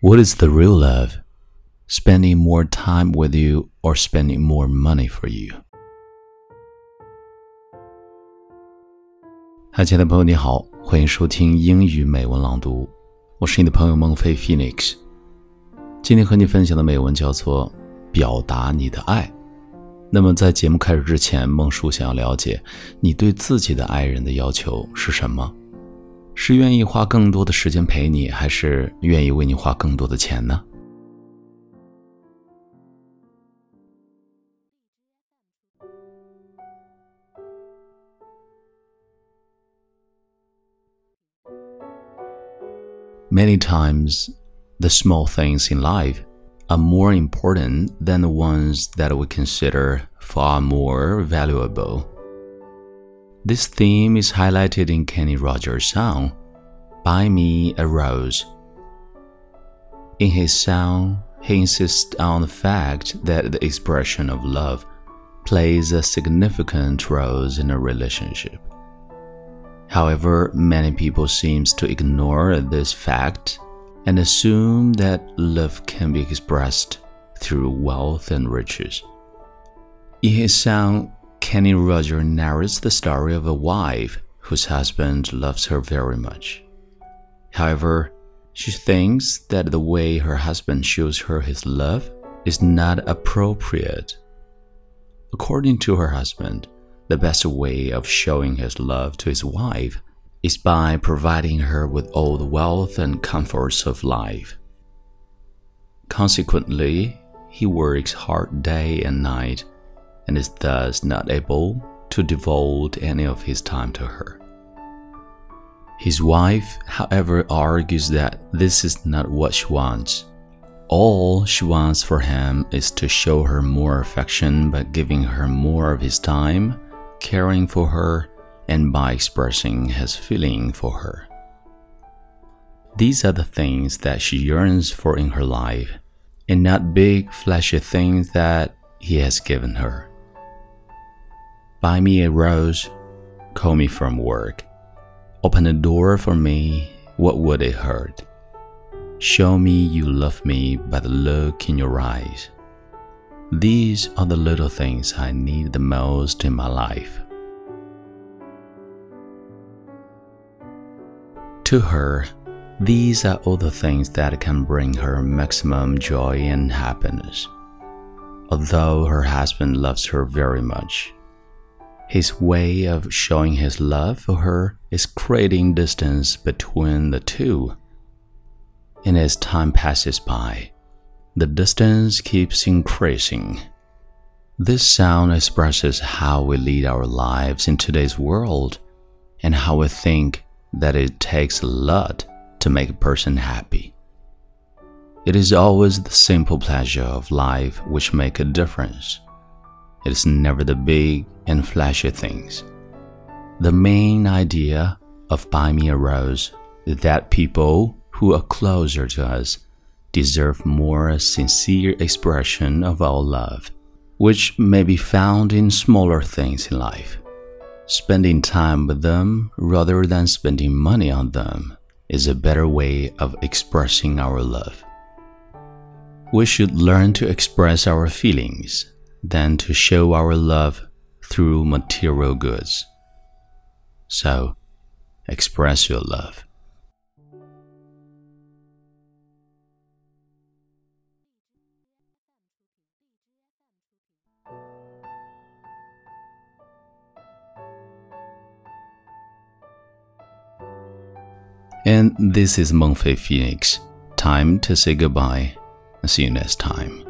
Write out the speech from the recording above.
What is the real love? Spending more time with you or spending more money for you? 嗨，亲爱的朋友，你好，欢迎收听英语美文朗读，我是你的朋友孟非 Phoenix。今天和你分享的美文叫做《表达你的爱》。那么在节目开始之前，孟叔想要了解你对自己的爱人的要求是什么？是愿意花更多的时间陪你，还是愿意为你花更多的钱呢？Many times, the small things in life are more important than the ones that we consider far more valuable. This theme is highlighted in Kenny Rogers' song, Buy Me a Rose. In his song, he insists on the fact that the expression of love plays a significant role in a relationship. However, many people seem to ignore this fact and assume that love can be expressed through wealth and riches. In his song, Kenny Roger narrates the story of a wife whose husband loves her very much. However, she thinks that the way her husband shows her his love is not appropriate. According to her husband, the best way of showing his love to his wife is by providing her with all the wealth and comforts of life. Consequently, he works hard day and night and is thus not able to devote any of his time to her. His wife, however, argues that this is not what she wants. All she wants for him is to show her more affection by giving her more of his time, caring for her, and by expressing his feeling for her. These are the things that she yearns for in her life, and not big, flashy things that he has given her. Buy me a rose, call me from work. Open a door for me, what would it hurt? Show me you love me by the look in your eyes. These are the little things I need the most in my life. To her, these are all the things that can bring her maximum joy and happiness. Although her husband loves her very much, his way of showing his love for her is creating distance between the two. And as time passes by, the distance keeps increasing. This sound expresses how we lead our lives in today's world and how we think that it takes a lot to make a person happy. It is always the simple pleasure of life which make a difference. It is never the big and flashy things. The main idea of Buy Me a Rose is that people who are closer to us deserve more sincere expression of our love, which may be found in smaller things in life. Spending time with them rather than spending money on them is a better way of expressing our love. We should learn to express our feelings than to show our love through material goods. So, express your love. And this is Mengfei Phoenix. Time to say goodbye. See you next time.